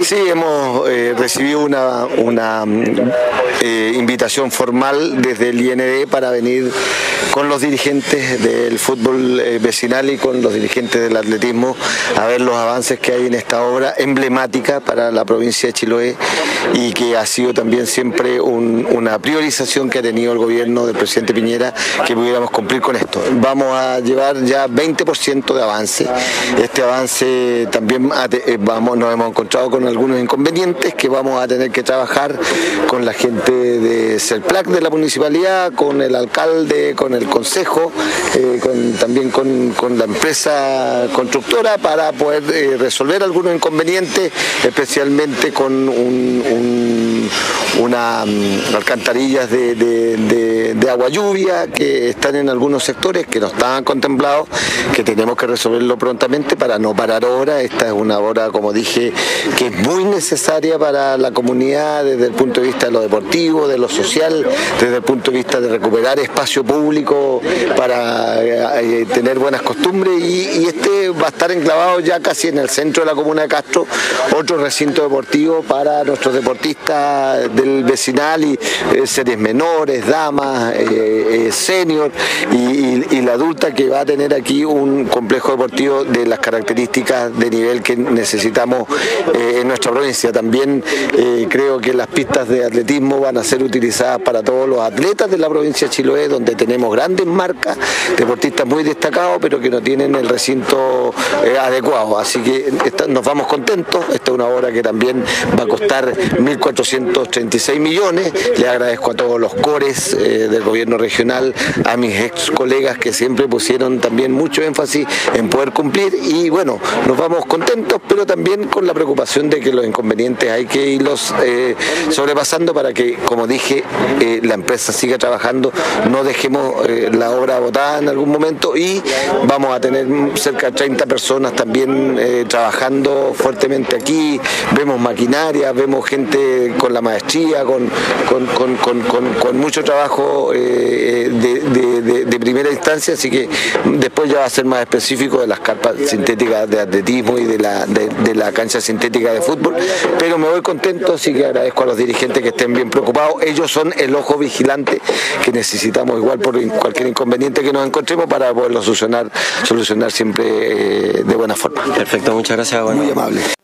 Sí, hemos eh, recibido una, una eh, invitación formal desde el IND para venir con los dirigentes del fútbol eh, vecinal y con los dirigentes del atletismo a ver los avances que hay en esta obra emblemática para la provincia de Chiloé y que ha sido también siempre una priorización que ha tenido el gobierno del presidente Piñera que pudiéramos cumplir con esto. Vamos a llevar ya 20% de avance. Este avance también vamos, nos hemos encontrado con algunos inconvenientes que vamos a tener que trabajar con la gente de CERPLAC de la municipalidad, con el alcalde, con el consejo, eh, también con, la empresa constructora para poder eh, resolver algunos inconvenientes, especialmente con un, mm, alcantarillas de, agua lluvia que están en algunos sectores que no estaban contemplados, que tenemos que resolverlo prontamente para no parar ahora. Esta es una hora, como dije, que es muy necesaria para la comunidad desde el punto de vista de lo deportivo, de lo social, desde el punto de vista de recuperar espacio público para eh, tener buenas costumbres. Y, este va a estar enclavado ya casi en el centro de la comuna de Castro, otro recinto deportivo para nuestros deportistas del vecinal y eh, series menores, damas, eh, senior y, la adulta que va a tener aquí un complejo deportivo de las características de nivel que necesitamos en nuestra provincia. También creo que las pistas de atletismo van a ser utilizadas para todos los atletas de la provincia de Chiloé, donde tenemos grandes marcas, deportistas muy destacados, pero que no tienen el recinto eh, adecuado. Así que nos vamos contentos. Esta es una obra que también va a costar 1.436 millones. Le agradezco a todos los cores eh, del gobierno regional, a mis ex colegas que siempre pusieron también mucho énfasis en poder cumplir. Y bueno, nos vamos contentos, pero también con la preocupación de que los inconvenientes hay que irlos eh, sobrepasando para que, como dije, eh, la empresa siga trabajando, no dejemos eh, la obra botada en algún momento y vamos a tener cerca de 30 personas también trabajando fuertemente aquí, vemos maquinaria, vemos gente con la maestría, con, con, mucho trabajo de, primera instancia, así que después ya va a ser más específico de las carpas sintéticas de atletismo y de la, de la cancha sintética de fútbol, pero me voy contento, así que agradezco a los dirigentes que estén bien preocupados. Ellos son el ojo vigilante que necesitamos igual por cualquier inconveniente que nos encontremos para poderlo solucionar, solucionar siempre eh, de buena forma. Perfecto, muchas gracias. Muy amable.